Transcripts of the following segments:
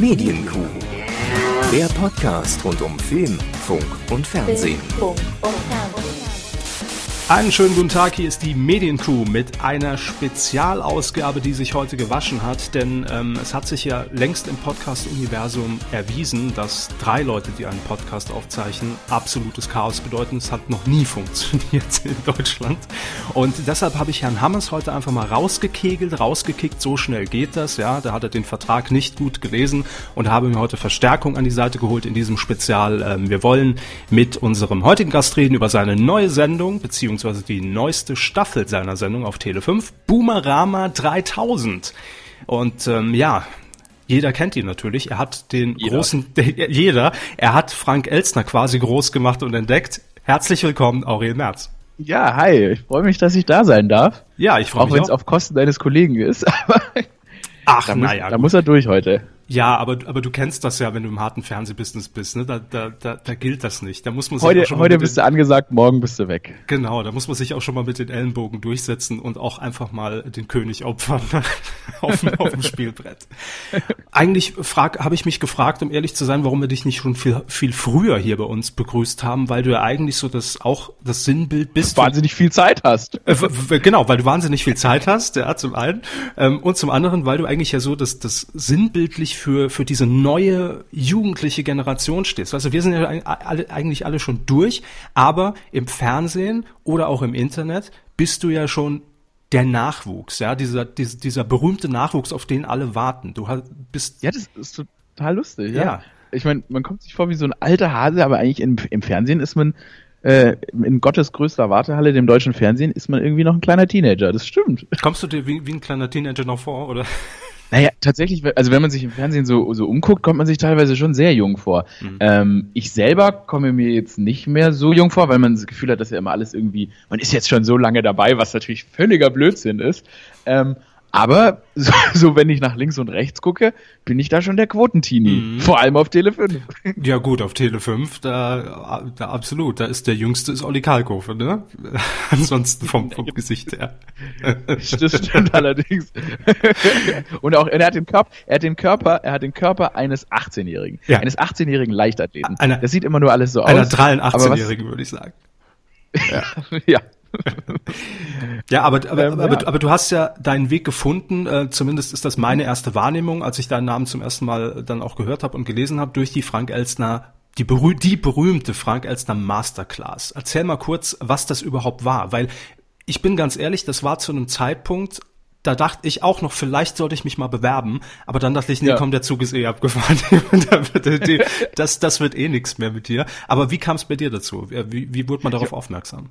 Medienkuh. Der Podcast rund um Film, Funk und Fernsehen. Einen schönen guten Tag, hier ist die Mediencrew mit einer Spezialausgabe, die sich heute gewaschen hat, denn ähm, es hat sich ja längst im Podcast-Universum erwiesen, dass drei Leute, die einen Podcast aufzeichnen, absolutes Chaos bedeuten. Es hat noch nie funktioniert in Deutschland. Und deshalb habe ich Herrn Hammers heute einfach mal rausgekegelt, rausgekickt, so schnell geht das, ja. Da hat er den Vertrag nicht gut gelesen und habe mir heute Verstärkung an die Seite geholt in diesem Spezial. Ähm, wir wollen mit unserem heutigen Gast reden über seine neue Sendung, beziehungsweise beziehungsweise die neueste Staffel seiner Sendung auf Tele 5, Boomerama 3000. Und ähm, ja, jeder kennt ihn natürlich. Er hat den jeder. großen, jeder, er hat Frank Elstner quasi groß gemacht und entdeckt. Herzlich willkommen, Aurel Merz. Ja, hi. Ich freue mich, dass ich da sein darf. Ja, ich freue mich auch. Auch wenn es auf Kosten deines Kollegen ist. Ach, naja. Da muss er durch heute. Ja, aber, aber du kennst das ja, wenn du im harten Fernsehbusiness bist, ne? Da, da, da, da gilt das nicht. Da muss man sich heute, schon heute bist den, du angesagt, morgen bist du weg. Genau, da muss man sich auch schon mal mit den Ellenbogen durchsetzen und auch einfach mal den König opfern auf, auf dem Spielbrett. Eigentlich frag, habe ich mich gefragt, um ehrlich zu sein, warum wir dich nicht schon viel, viel früher hier bei uns begrüßt haben, weil du ja eigentlich so das auch das Sinnbild bist. Wahnsinnig viel Zeit hast. Äh, genau, weil du wahnsinnig viel Zeit hast, ja, zum einen. Ähm, und zum anderen, weil du eigentlich ja so das, das sinnbildlich für, für diese neue jugendliche Generation stehst. Also wir sind ja alle, eigentlich alle schon durch, aber im Fernsehen oder auch im Internet bist du ja schon der Nachwuchs, ja, dieser, dieser, dieser berühmte Nachwuchs, auf den alle warten. Du bist. Ja, das ist total lustig, ja. ja. Ich meine, man kommt sich vor wie so ein alter Hase, aber eigentlich im, im Fernsehen ist man, äh, in Gottes größter Wartehalle, dem deutschen Fernsehen, ist man irgendwie noch ein kleiner Teenager. Das stimmt. Kommst du dir wie, wie ein kleiner Teenager noch vor, oder? Naja, tatsächlich, also wenn man sich im Fernsehen so, so umguckt, kommt man sich teilweise schon sehr jung vor. Mhm. Ähm, ich selber komme mir jetzt nicht mehr so jung vor, weil man das Gefühl hat, dass ja immer alles irgendwie, man ist jetzt schon so lange dabei, was natürlich völliger Blödsinn ist. Ähm, aber so, so, wenn ich nach links und rechts gucke, bin ich da schon der Quotentini. Mhm. Vor allem auf Tele 5. Ja gut, auf Tele 5, da, da absolut. Da ist der jüngste ist Olli Kalkofe, ne? Ansonsten vom, vom Gesicht her. Das stimmt allerdings. und auch, er hat den Körper, er hat den Körper, er hat den Körper eines 18-Jährigen. Ja. Eines 18-jährigen Leichtathleten. Einer, das sieht immer nur alles so aus. Einer 83-Jährigen, würde ich sagen. Ja. ja. ja, aber, aber, ähm, aber, ja. aber, du hast ja deinen Weg gefunden, äh, zumindest ist das meine erste Wahrnehmung, als ich deinen Namen zum ersten Mal dann auch gehört habe und gelesen habe, durch die Frank Elstner, die, berüh die berühmte Frank Elstner Masterclass. Erzähl mal kurz, was das überhaupt war, weil ich bin ganz ehrlich, das war zu einem Zeitpunkt, da dachte ich auch noch, vielleicht sollte ich mich mal bewerben, aber dann dachte ich, nee, ja. komm, der Zug ist eh abgefahren. das, das wird eh nichts mehr mit dir. Aber wie kam es bei dir dazu? Wie, wie wurde man darauf aufmerksam?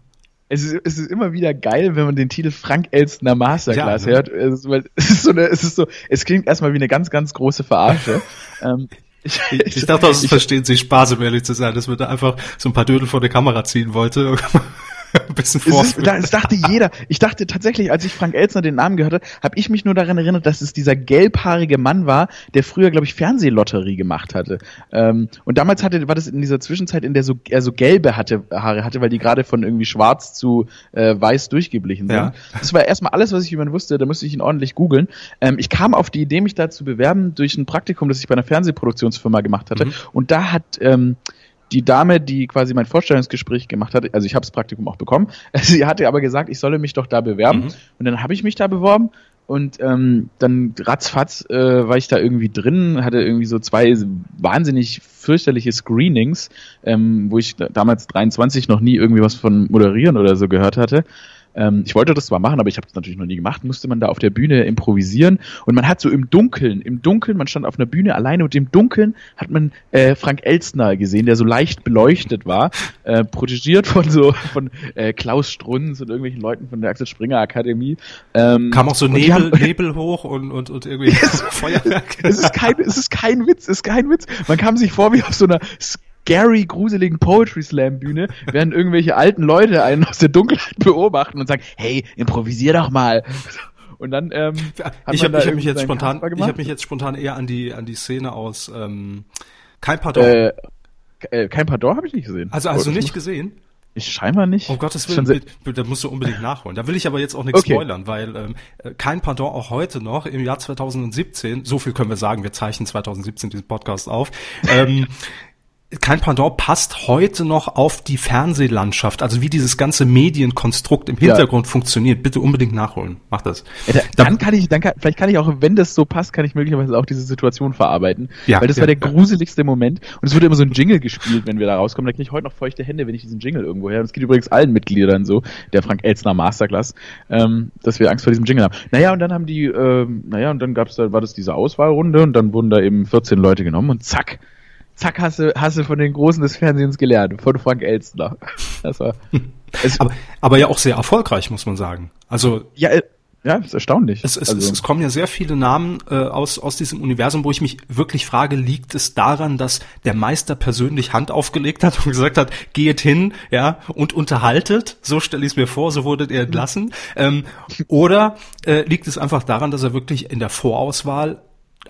Es ist, es ist immer wieder geil, wenn man den Titel Frank Elstner Masterclass ja, ne? hört. Es ist, es ist so eine, es ist so, es klingt erstmal wie eine ganz, ganz große Verarsche. ähm, ich, ich, ich dachte, das verstehen Sie Spaß, um ehrlich zu sein, dass man da einfach so ein paar Dödel vor der Kamera ziehen wollte. Ein bisschen ist, Das dachte jeder. Ich dachte tatsächlich, als ich Frank Elzner den Namen gehört habe, habe ich mich nur daran erinnert, dass es dieser gelbhaarige Mann war, der früher, glaube ich, Fernsehlotterie gemacht hatte. Ähm, und damals hatte, war das in dieser Zwischenzeit, in der so, er so gelbe hatte, Haare hatte, weil die gerade von irgendwie schwarz zu äh, weiß durchgeblichen sind. Ja. Das war erstmal alles, was ich über ihn wusste, da musste ich ihn ordentlich googeln. Ähm, ich kam auf die Idee, mich da zu bewerben durch ein Praktikum, das ich bei einer Fernsehproduktionsfirma gemacht hatte. Mhm. Und da hat ähm, die Dame, die quasi mein Vorstellungsgespräch gemacht hat, also ich habe das Praktikum auch bekommen, sie hatte aber gesagt, ich solle mich doch da bewerben. Mhm. Und dann habe ich mich da beworben und ähm, dann ratzfatz äh, war ich da irgendwie drin, hatte irgendwie so zwei wahnsinnig fürchterliche Screenings, ähm, wo ich damals 23 noch nie irgendwie was von moderieren oder so gehört hatte. Ähm, ich wollte das zwar machen, aber ich habe das natürlich noch nie gemacht. Musste man da auf der Bühne improvisieren und man hat so im Dunkeln, im Dunkeln, man stand auf einer Bühne alleine und im Dunkeln hat man äh, Frank Elstner gesehen, der so leicht beleuchtet war, äh, protegiert von so von äh, Klaus Strunz und irgendwelchen Leuten von der Axel Springer Akademie. Ähm, Kam auch so Nebel, haben, Nebel hoch und und und irgendwie Feuerwerk. es ist kein, es ist kein Witz, es ist kein Witz. Man kam sich vor wie auf so einer scary, gruseligen Poetry Slam Bühne, während irgendwelche alten Leute einen aus der Dunkelheit beobachten und sagen, hey, improvisier doch mal. Und dann ähm, ich habe hab mich jetzt spontan, ich habe mich jetzt spontan eher an die an die Szene aus ähm, kein Pardon. Äh, äh, kein Pardon habe ich nicht gesehen. Also du nicht gesehen? Ich scheinbar nicht. Um Gottes Willen, da musst du unbedingt nachholen. Da will ich aber jetzt auch nichts okay. spoilern, weil ähm, kein Pardon auch heute noch im Jahr 2017, so viel können wir sagen, wir zeichnen 2017 diesen Podcast auf, ähm, kein Pendant passt heute noch auf die Fernsehlandschaft, also wie dieses ganze Medienkonstrukt im Hintergrund ja. funktioniert. Bitte unbedingt nachholen. Mach das. Ja, da, dann kann ich, dann kann, vielleicht kann ich auch, wenn das so passt, kann ich möglicherweise auch diese Situation verarbeiten. Ja, weil das ja, war der gruseligste Moment. Und es wurde immer so ein Jingle gespielt, wenn wir da rauskommen. Da kriege ich heute noch feuchte Hände, wenn ich diesen Jingle irgendwo her. Das geht übrigens allen Mitgliedern so, der Frank Elzner Masterclass, ähm, dass wir Angst vor diesem Jingle haben. Naja, und dann haben die, ähm, naja, und dann gab's da, war das diese Auswahlrunde und dann wurden da eben 14 Leute genommen und zack, zack, hast du, hast du von den Großen des Fernsehens gelernt, von Frank Elstner. Das war, aber, aber ja auch sehr erfolgreich, muss man sagen. Also. Ja, äh, ja, ist erstaunlich. Es, es, also. es, kommen ja sehr viele Namen äh, aus, aus diesem Universum, wo ich mich wirklich frage, liegt es daran, dass der Meister persönlich Hand aufgelegt hat und gesagt hat, geht hin, ja, und unterhaltet, so stelle ich es mir vor, so wurdet ihr entlassen. Ähm, oder äh, liegt es einfach daran, dass er wirklich in der Vorauswahl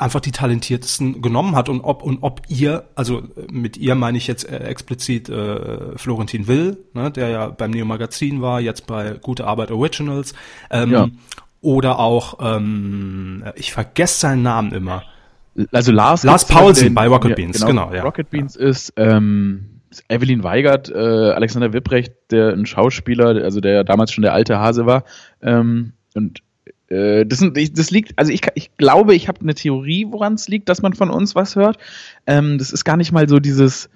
einfach die talentiertesten genommen hat und ob und ob ihr, also mit ihr meine ich jetzt äh, explizit äh, Florentin Will, ne, der ja beim Neo Magazin war, jetzt bei Gute Arbeit Originals, ähm, ja. oder auch, ähm, ich vergesse seinen Namen immer. Also Lars, Lars Paulsen bei Rocket ja, Beans, genau, genau ja. Rocket Beans ist ähm, Evelyn Weigert, äh, Alexander Wipprecht, der ein Schauspieler, also der damals schon der alte Hase war, ähm, und äh, das, das liegt, also ich, ich glaube, ich habe eine Theorie, woran es liegt, dass man von uns was hört. Ähm, das ist gar nicht mal so dieses,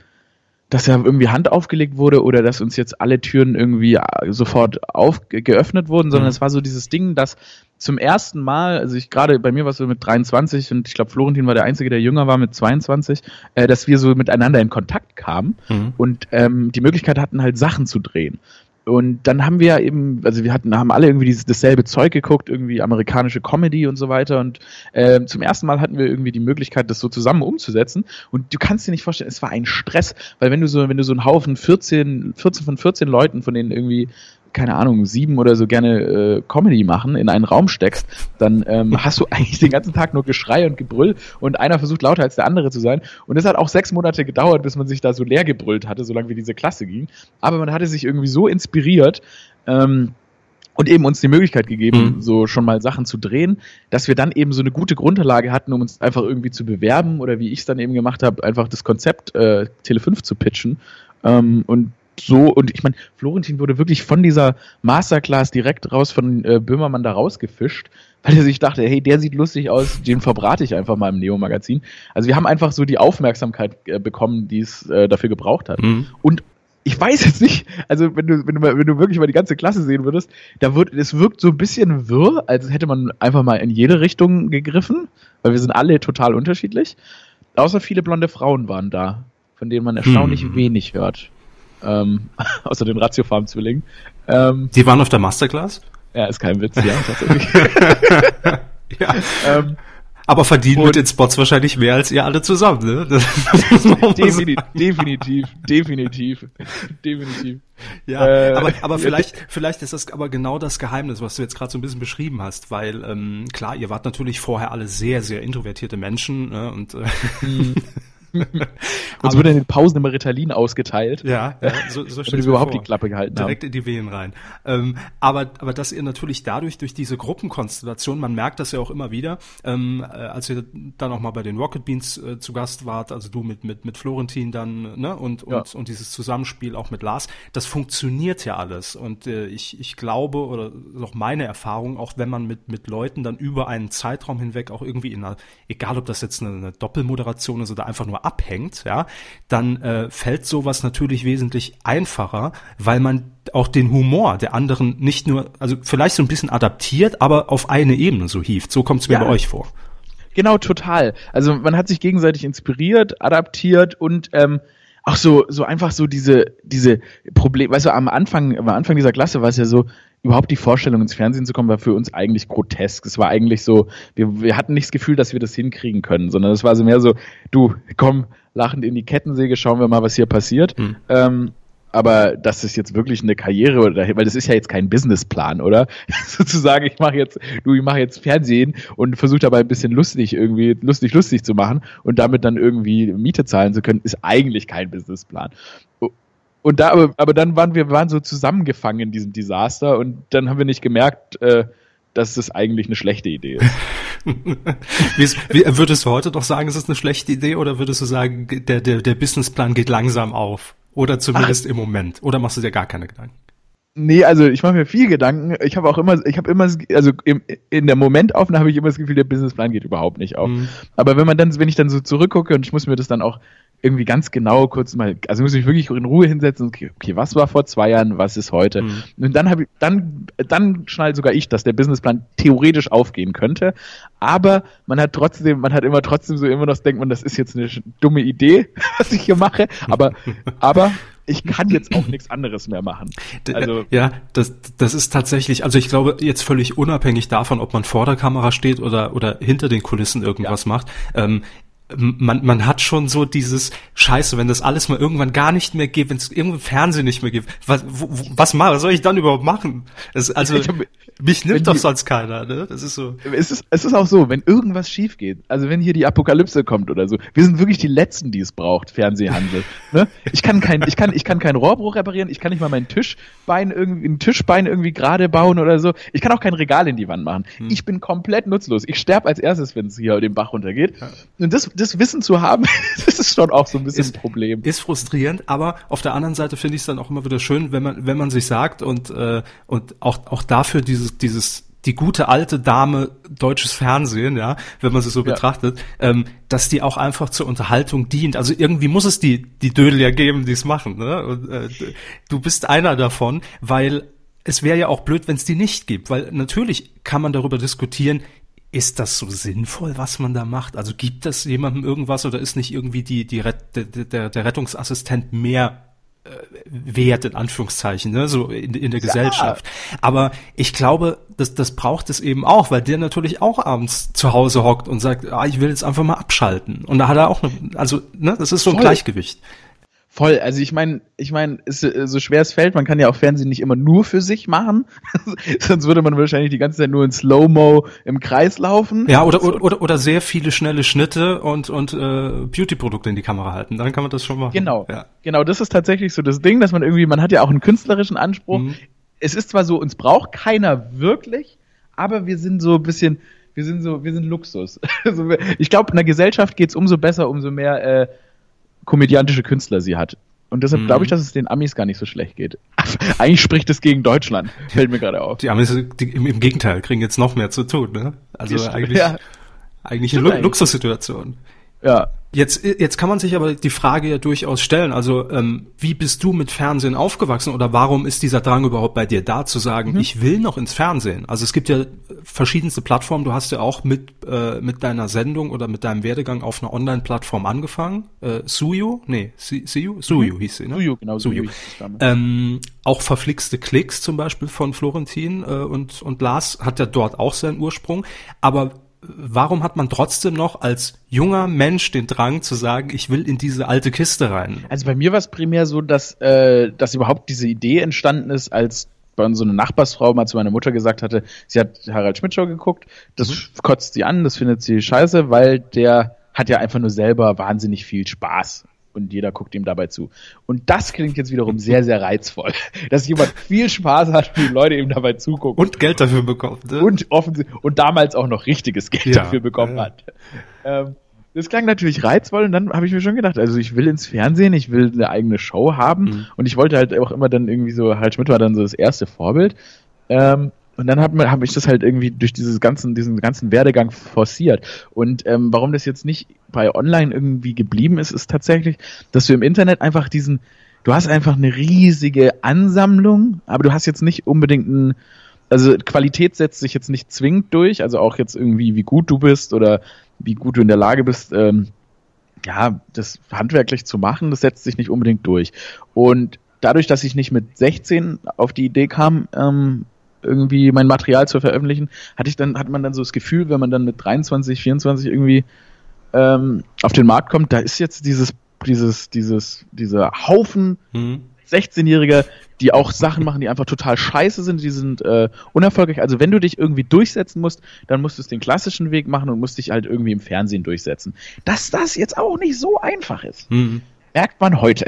dass ja irgendwie Hand aufgelegt wurde oder dass uns jetzt alle Türen irgendwie äh, sofort auf, geöffnet wurden, sondern mhm. es war so dieses Ding, dass zum ersten Mal, also ich gerade bei mir war es so mit 23 und ich glaube Florentin war der Einzige, der jünger war mit 22, äh, dass wir so miteinander in Kontakt kamen mhm. und ähm, die Möglichkeit hatten halt Sachen zu drehen. Und dann haben wir eben, also wir hatten, haben alle irgendwie dieses, dasselbe Zeug geguckt, irgendwie amerikanische Comedy und so weiter. Und äh, zum ersten Mal hatten wir irgendwie die Möglichkeit, das so zusammen umzusetzen. Und du kannst dir nicht vorstellen, es war ein Stress, weil wenn du so, wenn du so einen Haufen 14, 14 von 14 Leuten, von denen irgendwie keine Ahnung, sieben oder so gerne äh, Comedy machen, in einen Raum steckst, dann ähm, hast du eigentlich den ganzen Tag nur Geschrei und Gebrüll und einer versucht lauter als der andere zu sein. Und es hat auch sechs Monate gedauert, bis man sich da so leer gebrüllt hatte, solange wie diese Klasse ging. Aber man hatte sich irgendwie so inspiriert, ähm, und eben uns die Möglichkeit gegeben, mhm. so schon mal Sachen zu drehen, dass wir dann eben so eine gute Grundlage hatten, um uns einfach irgendwie zu bewerben oder wie ich es dann eben gemacht habe, einfach das Konzept äh, Tele 5 zu pitchen. Ähm, und so, und ich meine, Florentin wurde wirklich von dieser Masterclass direkt raus von äh, Böhmermann da rausgefischt, weil er sich dachte, hey, der sieht lustig aus, den verbrate ich einfach mal im Neo-Magazin. Also wir haben einfach so die Aufmerksamkeit äh, bekommen, die es äh, dafür gebraucht hat. Mhm. Und ich weiß jetzt nicht, also wenn du, wenn du, wenn du wirklich mal die ganze Klasse sehen würdest, da wird, es wirkt so ein bisschen wirr, als hätte man einfach mal in jede Richtung gegriffen, weil wir sind alle total unterschiedlich. Außer viele blonde Frauen waren da, von denen man erstaunlich hm. wenig hört ähm, außer den Ratiofarm-Zwillingen. Ähm, Die waren auf der Masterclass? Ja, ist kein Witz, ja, tatsächlich. ja. Ähm, aber verdienen mit den Spots wahrscheinlich mehr als ihr alle zusammen, ne? definitiv, definitiv, definitiv, definitiv. Ja, äh, aber, aber vielleicht, vielleicht ist das aber genau das Geheimnis, was du jetzt gerade so ein bisschen beschrieben hast, weil ähm, klar, ihr wart natürlich vorher alle sehr, sehr introvertierte Menschen ne, und äh, mhm. Uns wurde in den Pausen immer Ritalin ausgeteilt. Ja, ja so, so damit wir überhaupt vor. die Klappe gehalten Direkt haben. Direkt in die Venen rein. Ähm, aber, aber dass ihr natürlich dadurch, durch diese Gruppenkonstellation, man merkt das ja auch immer wieder, ähm, äh, als ihr dann auch mal bei den Rocket Beans äh, zu Gast wart, also du mit, mit, mit Florentin dann, ne, und, und, ja. und dieses Zusammenspiel auch mit Lars, das funktioniert ja alles. Und äh, ich, ich glaube, oder auch meine Erfahrung, auch wenn man mit, mit Leuten dann über einen Zeitraum hinweg auch irgendwie in einer, egal ob das jetzt eine, eine Doppelmoderation ist oder einfach nur abhängt, ja, dann äh, fällt sowas natürlich wesentlich einfacher, weil man auch den Humor der anderen nicht nur, also vielleicht so ein bisschen adaptiert, aber auf eine Ebene so hieft. So kommt es mir ja. bei euch vor. Genau, total. Also man hat sich gegenseitig inspiriert, adaptiert und ähm, auch so so einfach so diese diese Probleme, weißt du, am Anfang am Anfang dieser Klasse war es ja so, überhaupt die Vorstellung ins Fernsehen zu kommen, war für uns eigentlich grotesk. Es war eigentlich so, wir, wir hatten nicht das Gefühl, dass wir das hinkriegen können, sondern es war so mehr so, du, komm, lachend in die Kettensäge, schauen wir mal, was hier passiert. Hm. Ähm, aber das ist jetzt wirklich eine Karriere, weil das ist ja jetzt kein Businessplan, oder? Sozusagen, ich mache jetzt, du, ich mache jetzt Fernsehen und versuche dabei ein bisschen lustig irgendwie, lustig, lustig zu machen und damit dann irgendwie Miete zahlen zu können, ist eigentlich kein Businessplan. und da, aber, aber dann waren wir waren so zusammengefangen in diesem Desaster und dann haben wir nicht gemerkt, äh, dass es eigentlich eine schlechte Idee ist. wie, würdest du heute doch sagen, es ist eine schlechte Idee oder würdest du sagen, der, der, der Businessplan geht langsam auf? Oder zumindest Ach. im Moment? Oder machst du dir gar keine Gedanken? Nee, also ich mache mir viel Gedanken. Ich habe auch immer, ich habe immer, also im, in der Momentaufnahme habe ich immer das Gefühl, der Businessplan geht überhaupt nicht auf. Mhm. Aber wenn man dann, wenn ich dann so zurückgucke und ich muss mir das dann auch irgendwie ganz genau kurz mal, also muss ich wirklich in Ruhe hinsetzen, okay, okay was war vor zwei Jahren, was ist heute? Mhm. Und dann habe ich, dann, dann schnall sogar ich, dass der Businessplan theoretisch aufgehen könnte. Aber man hat trotzdem, man hat immer trotzdem so immer noch, denkt man, das ist jetzt eine dumme Idee, was ich hier mache. Aber, aber ich kann jetzt auch nichts anderes mehr machen. Also ja, das, das ist tatsächlich, also ich glaube jetzt völlig unabhängig davon, ob man vor der Kamera steht oder oder hinter den Kulissen irgendwas ja. macht. Ähm, man, man hat schon so dieses Scheiße, wenn das alles mal irgendwann gar nicht mehr geht, wenn es irgendein Fernsehen nicht mehr gibt, was, wo, was, mal, was soll ich dann überhaupt machen? Das, also hab, mich nimmt doch die, sonst keiner, ne? Das ist so. Es ist, es ist auch so, wenn irgendwas schief geht, also wenn hier die Apokalypse kommt oder so, wir sind wirklich die Letzten, die es braucht, Fernsehhandel. ne? Ich kann kein, ich kann, ich kann kein Rohrbruch reparieren, ich kann nicht mal mein Tischbein irgendwie, ein Tischbein irgendwie gerade bauen oder so. Ich kann auch kein Regal in die Wand machen. Hm. Ich bin komplett nutzlos. Ich sterbe als erstes, wenn es hier den Bach runtergeht. Ja. Und das, das Wissen zu haben, das ist schon auch so ein bisschen ist, ein Problem. Ist frustrierend, aber auf der anderen Seite finde ich es dann auch immer wieder schön, wenn man, wenn man sich sagt und, äh, und auch, auch dafür dieses, dieses, die gute alte Dame deutsches Fernsehen, ja, wenn man sie so ja. betrachtet, ähm, dass die auch einfach zur Unterhaltung dient. Also irgendwie muss es die, die Dödel ja geben, die es machen. Ne? Und, äh, du bist einer davon, weil es wäre ja auch blöd, wenn es die nicht gibt, weil natürlich kann man darüber diskutieren, ist das so sinnvoll, was man da macht? Also gibt das jemandem irgendwas oder ist nicht irgendwie die, die Ret der, der Rettungsassistent mehr äh, wert, in Anführungszeichen, ne? so in, in der ja. Gesellschaft. Aber ich glaube, das, das braucht es eben auch, weil der natürlich auch abends zu Hause hockt und sagt, ah, ich will jetzt einfach mal abschalten. Und da hat er auch eine, also, ne, das ist so ein Voll. Gleichgewicht. Voll, also ich meine, ich meine, so schwer es fällt, man kann ja auch Fernsehen nicht immer nur für sich machen. Sonst würde man wahrscheinlich die ganze Zeit nur in Slow-Mo im Kreis laufen. Ja, oder, oder, oder, oder sehr viele schnelle Schnitte und, und äh, Beauty-Produkte in die Kamera halten. Dann kann man das schon machen. Genau. Ja. Genau, das ist tatsächlich so das Ding, dass man irgendwie, man hat ja auch einen künstlerischen Anspruch. Mhm. Es ist zwar so, uns braucht keiner wirklich, aber wir sind so ein bisschen, wir sind so, wir sind Luxus. Also ich glaube, in der Gesellschaft geht's umso besser, umso mehr äh, komödiantische Künstler sie hat. Und deshalb mhm. glaube ich, dass es den Amis gar nicht so schlecht geht. Eigentlich spricht es gegen Deutschland, fällt mir gerade auf. Die Amis, die, im, Gegenteil, kriegen jetzt noch mehr zu tun, ne? Also eigentlich, ja. eigentlich eine Lu Luxussituation. Ja, Jetzt, jetzt kann man sich aber die Frage ja durchaus stellen, also ähm, wie bist du mit Fernsehen aufgewachsen oder warum ist dieser Drang überhaupt bei dir da zu sagen, mhm. ich will noch ins Fernsehen? Also es gibt ja verschiedenste Plattformen, du hast ja auch mit, äh, mit deiner Sendung oder mit deinem Werdegang auf einer Online-Plattform angefangen, äh, Suyu, nee, Suyu, Suyu mhm. hieß sie, ne? Suyu, genau, Suyu. Ähm, auch verflixte Klicks zum Beispiel von Florentin äh, und, und Lars hat ja dort auch seinen Ursprung, aber warum hat man trotzdem noch als junger Mensch den Drang zu sagen, ich will in diese alte Kiste rein? Also bei mir war es primär so, dass, äh, dass überhaupt diese Idee entstanden ist, als bei so eine Nachbarsfrau mal zu meiner Mutter gesagt hatte, sie hat Harald Schmidt Show geguckt, das mhm. kotzt sie an, das findet sie scheiße, weil der hat ja einfach nur selber wahnsinnig viel Spaß und jeder guckt ihm dabei zu. Und das klingt jetzt wiederum sehr, sehr reizvoll, dass jemand viel Spaß hat, wie Leute ihm dabei zugucken. Und Geld dafür bekommt. Ne? Und, offensichtlich, und damals auch noch richtiges Geld ja, dafür bekommen ja. hat. Ähm, das klang natürlich reizvoll und dann habe ich mir schon gedacht, also ich will ins Fernsehen, ich will eine eigene Show haben mhm. und ich wollte halt auch immer dann irgendwie so, Harald Schmidt war dann so das erste Vorbild. Ähm, und dann habe hab ich das halt irgendwie durch dieses ganzen, diesen ganzen Werdegang forciert. Und ähm, warum das jetzt nicht bei Online irgendwie geblieben ist, ist tatsächlich, dass du im Internet einfach diesen, du hast einfach eine riesige Ansammlung, aber du hast jetzt nicht unbedingt ein, also Qualität setzt sich jetzt nicht zwingend durch, also auch jetzt irgendwie, wie gut du bist oder wie gut du in der Lage bist, ähm, ja, das handwerklich zu machen, das setzt sich nicht unbedingt durch. Und dadurch, dass ich nicht mit 16 auf die Idee kam, ähm, irgendwie mein Material zu veröffentlichen, hatte ich dann, hat man dann so das Gefühl, wenn man dann mit 23, 24 irgendwie ähm, auf den Markt kommt, da ist jetzt dieses, dieses, dieses, dieser Haufen mhm. 16-Jähriger, die auch Sachen machen, die einfach total scheiße sind, die sind äh, unerfolgreich. Also wenn du dich irgendwie durchsetzen musst, dann musst du es den klassischen Weg machen und musst dich halt irgendwie im Fernsehen durchsetzen. Dass das jetzt auch nicht so einfach ist, mhm. merkt man heute.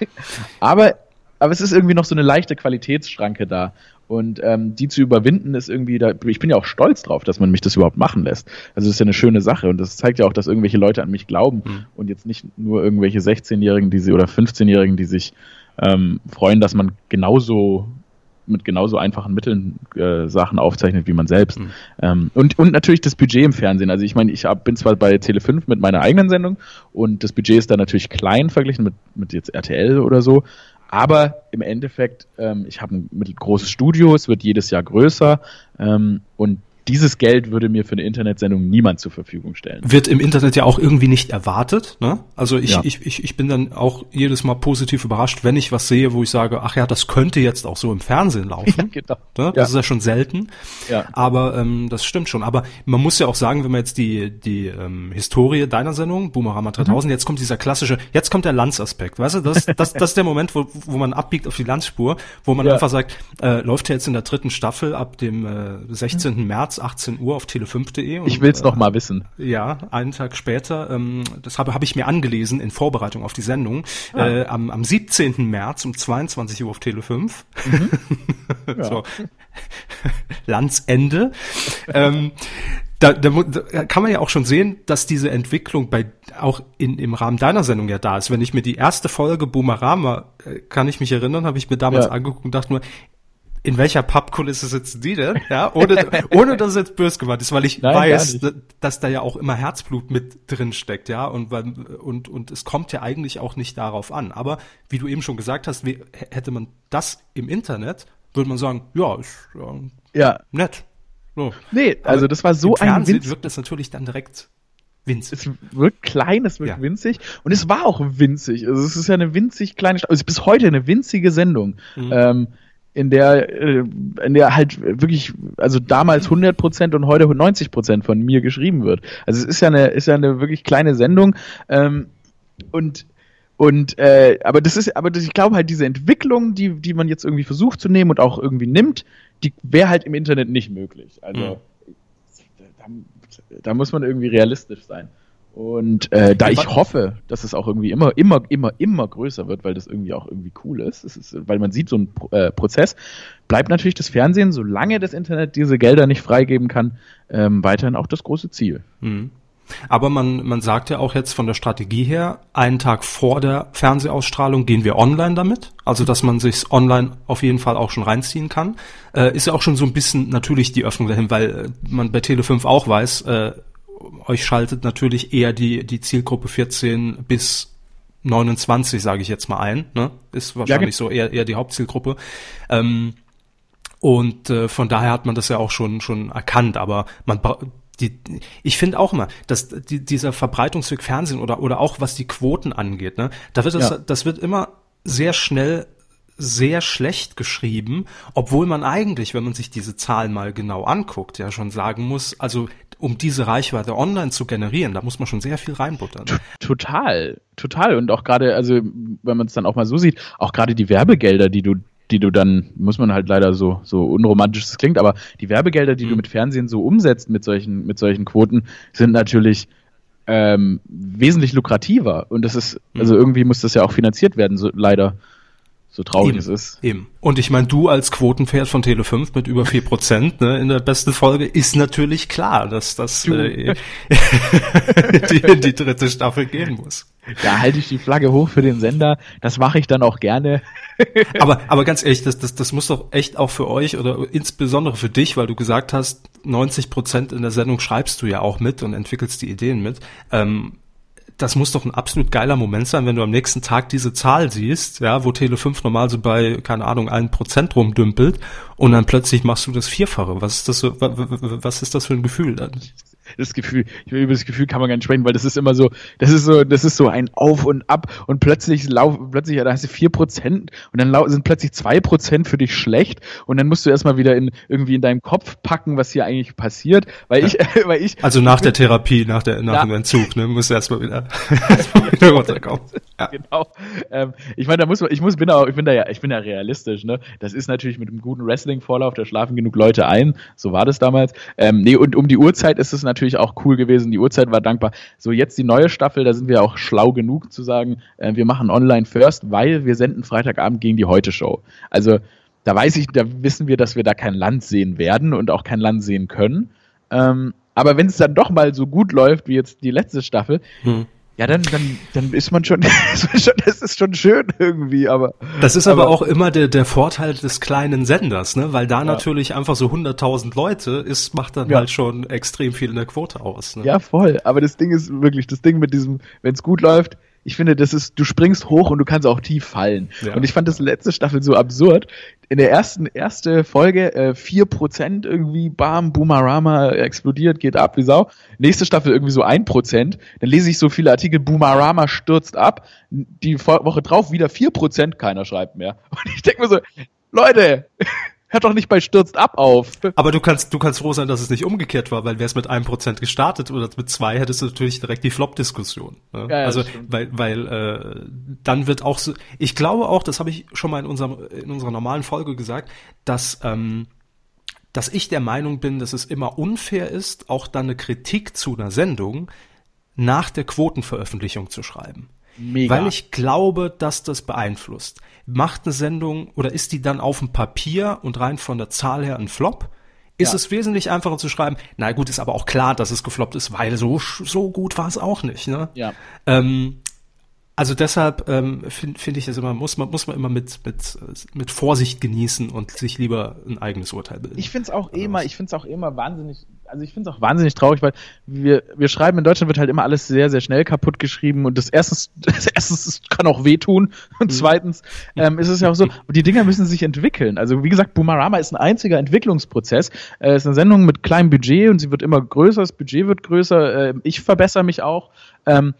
Aber aber es ist irgendwie noch so eine leichte Qualitätsschranke da. Und ähm, die zu überwinden ist irgendwie, da, ich bin ja auch stolz drauf, dass man mich das überhaupt machen lässt. Also das ist ja eine schöne Sache und das zeigt ja auch, dass irgendwelche Leute an mich glauben mhm. und jetzt nicht nur irgendwelche 16-Jährigen, die sie oder 15-Jährigen, die sich ähm, freuen, dass man genauso mit genauso einfachen Mitteln äh, Sachen aufzeichnet wie man selbst. Mhm. Ähm, und, und natürlich das Budget im Fernsehen. Also ich meine, ich hab, bin zwar bei Tele5 mit meiner eigenen Sendung und das Budget ist da natürlich klein verglichen mit, mit jetzt RTL oder so, aber im Endeffekt, ähm, ich habe ein großes Studio, es wird jedes Jahr größer ähm, und dieses Geld würde mir für eine Internetsendung niemand zur Verfügung stellen. Wird im Internet ja auch irgendwie nicht erwartet. Ne? Also ich, ja. ich, ich, ich bin dann auch jedes Mal positiv überrascht, wenn ich was sehe, wo ich sage, ach ja, das könnte jetzt auch so im Fernsehen laufen. Ja, genau. ne? Das ja. ist ja schon selten. Ja. Aber ähm, das stimmt schon. Aber man muss ja auch sagen, wenn man jetzt die, die ähm, Historie deiner Sendung, Boomerama 3000, mhm. jetzt kommt dieser klassische, jetzt kommt der Lanzaspekt. Weißt du, das, das, das ist der Moment, wo, wo man abbiegt auf die Landsspur, wo man einfach sagt, äh, läuft ja jetzt in der dritten Staffel ab dem äh, 16. Mhm. März März 18 Uhr auf tele5.de. Ich will's äh, noch mal wissen. Ja, einen Tag später. Ähm, das habe hab ich mir angelesen in Vorbereitung auf die Sendung. Ah. Äh, am, am 17. März um 22 Uhr auf Tele5. Mhm. Ja. so. Landsende. ähm, da, da, da kann man ja auch schon sehen, dass diese Entwicklung bei auch in, im Rahmen deiner Sendung ja da ist. Wenn ich mir die erste Folge Boomerama, äh, kann ich mich erinnern, habe ich mir damals ja. angeguckt und dachte nur, in welcher Pappkulisse sitzen die denn? Ja, ohne, ohne dass es jetzt böse gemeint ist, weil ich Nein, weiß, dass da ja auch immer Herzblut mit drin steckt, ja, und, weil, und, und es kommt ja eigentlich auch nicht darauf an. Aber wie du eben schon gesagt hast, wie, hätte man das im Internet, würde man sagen, ja, ist ja, ja. nett. So. Nee, also das war so Im Fernsehen ein wirkt das natürlich dann direkt winzig. Es wirkt klein, es wirkt ja. winzig und es war auch winzig. Also es ist ja eine winzig kleine, also bis heute eine winzige Sendung. Mhm. Ähm, in der, äh, in der halt wirklich, also damals 100 Prozent und heute 90 Prozent von mir geschrieben wird. Also es ist ja eine, ist ja eine wirklich kleine Sendung ähm, und und äh, aber das ist, aber das, ich glaube halt diese Entwicklung, die die man jetzt irgendwie versucht zu nehmen und auch irgendwie nimmt, die wäre halt im Internet nicht möglich. Also mhm. da, da muss man irgendwie realistisch sein. Und äh, da ich hoffe, dass es auch irgendwie immer, immer, immer, immer größer wird, weil das irgendwie auch irgendwie cool ist, ist weil man sieht so einen äh, Prozess, bleibt natürlich das Fernsehen, solange das Internet diese Gelder nicht freigeben kann, ähm, weiterhin auch das große Ziel. Mhm. Aber man, man sagt ja auch jetzt von der Strategie her, einen Tag vor der Fernsehausstrahlung gehen wir online damit. Also, dass man sich's online auf jeden Fall auch schon reinziehen kann. Äh, ist ja auch schon so ein bisschen natürlich die Öffnung dahin, weil äh, man bei Tele5 auch weiß, äh, euch schaltet natürlich eher die, die Zielgruppe 14 bis 29, sage ich jetzt mal ein. Ne? Ist wahrscheinlich ja, so eher, eher die Hauptzielgruppe. Ähm, und äh, von daher hat man das ja auch schon schon erkannt, aber man die, ich finde auch immer, dass die, dieser Verbreitungsweg Fernsehen oder oder auch was die Quoten angeht, ne, da wird das, ja. das wird immer sehr schnell sehr schlecht geschrieben, obwohl man eigentlich, wenn man sich diese Zahlen mal genau anguckt, ja schon sagen muss, also um diese Reichweite online zu generieren, da muss man schon sehr viel reinbuttern. Total, total. Und auch gerade, also wenn man es dann auch mal so sieht, auch gerade die Werbegelder, die du die du dann, muss man halt leider so, so unromantisch es klingt, aber die Werbegelder, die mhm. du mit Fernsehen so umsetzt mit solchen, mit solchen Quoten, sind natürlich ähm, wesentlich lukrativer. Und das ist, also mhm. irgendwie muss das ja auch finanziert werden, so leider so traurig eben, es ist. Eben. Und ich meine, du als Quotenpferd von Tele5 mit über vier Prozent ne, in der besten Folge ist natürlich klar, dass das äh, die, in die dritte Staffel gehen muss. Da halte ich die Flagge hoch für den Sender. Das mache ich dann auch gerne. aber, aber ganz ehrlich, das, das, das muss doch echt auch für euch oder insbesondere für dich, weil du gesagt hast, 90 Prozent in der Sendung schreibst du ja auch mit und entwickelst die Ideen mit. Ähm, das muss doch ein absolut geiler Moment sein, wenn du am nächsten Tag diese Zahl siehst, ja, wo Tele5 normal so bei, keine Ahnung, ein Prozent rumdümpelt und dann plötzlich machst du das Vierfache. Was ist das, so, was ist das für ein Gefühl dann? Das Gefühl, über das Gefühl kann man gar nicht sprechen, weil das ist immer so, das ist so, das ist so ein Auf und Ab und plötzlich lauf, plötzlich, da hast du vier Prozent und dann sind plötzlich zwei Prozent für dich schlecht und dann musst du erstmal wieder in, irgendwie in deinem Kopf packen, was hier eigentlich passiert, weil ja. ich, weil ich. Also nach der Therapie, nach der, nach ja. dem Entzug, ne, musst du erstmal wieder, erstmal wieder runterkommen. ja. genau. Ähm, ich meine, da muss man, ich muss, bin auch, ich bin da ja, ich bin ja realistisch, ne? Das ist natürlich mit einem guten Wrestling-Vorlauf, da schlafen genug Leute ein. So war das damals. Ähm, nee, und um die Uhrzeit ist es natürlich auch cool gewesen. Die Uhrzeit war dankbar. So, jetzt die neue Staffel, da sind wir auch schlau genug zu sagen, äh, wir machen online first, weil wir senden Freitagabend gegen die Heute-Show. Also, da weiß ich, da wissen wir, dass wir da kein Land sehen werden und auch kein Land sehen können. Ähm, aber wenn es dann doch mal so gut läuft wie jetzt die letzte Staffel, hm. Ja, dann, dann, dann ist man schon, das ist schon schön irgendwie, aber. Das ist aber, aber auch immer der, der Vorteil des kleinen Senders, ne, weil da ja. natürlich einfach so 100.000 Leute ist, macht dann ja. halt schon extrem viel in der Quote aus. Ne? Ja, voll. Aber das Ding ist wirklich, das Ding mit diesem, wenn es gut läuft, ich finde, das ist, du springst hoch und du kannst auch tief fallen. Ja. Und ich fand das letzte Staffel so absurd. In der ersten erste Folge äh, 4% irgendwie, bam, Boomerama explodiert, geht ab wie Sau. Nächste Staffel irgendwie so 1%. Dann lese ich so viele Artikel, Boomerama stürzt ab. Die Woche drauf wieder 4%, keiner schreibt mehr. Und ich denke mir so, Leute, hört doch nicht bei stürzt ab auf. Aber du kannst, du kannst froh sein, dass es nicht umgekehrt war, weil wäre es mit einem Prozent gestartet oder mit zwei, hättest du natürlich direkt die Flop-Diskussion. Ne? Ja, also, weil, weil äh, dann wird auch so, ich glaube auch, das habe ich schon mal in unserem, in unserer normalen Folge gesagt, dass ähm, dass ich der Meinung bin, dass es immer unfair ist, auch dann eine Kritik zu einer Sendung nach der Quotenveröffentlichung zu schreiben. Mega. Weil ich glaube, dass das beeinflusst. Macht eine Sendung oder ist die dann auf dem Papier und rein von der Zahl her ein Flop? Ist ja. es wesentlich einfacher zu schreiben, na gut, ist aber auch klar, dass es gefloppt ist, weil so, so gut war es auch nicht. Ne? Ja. Ähm, also deshalb ähm, finde find ich es immer, muss man, muss man immer mit, mit, mit Vorsicht genießen und sich lieber ein eigenes Urteil bilden. Ich finde es auch also immer, ich finde es auch immer wahnsinnig, also ich finde es auch wahnsinnig traurig, weil wir, wir schreiben in Deutschland wird halt immer alles sehr, sehr schnell kaputt geschrieben und das erstens, das erstens kann auch wehtun und mhm. zweitens ähm, ist es ja auch so, die Dinger müssen sich entwickeln. Also wie gesagt, Boomerama ist ein einziger Entwicklungsprozess. Es äh, ist eine Sendung mit kleinem Budget und sie wird immer größer, das Budget wird größer, äh, ich verbessere mich auch. Ähm,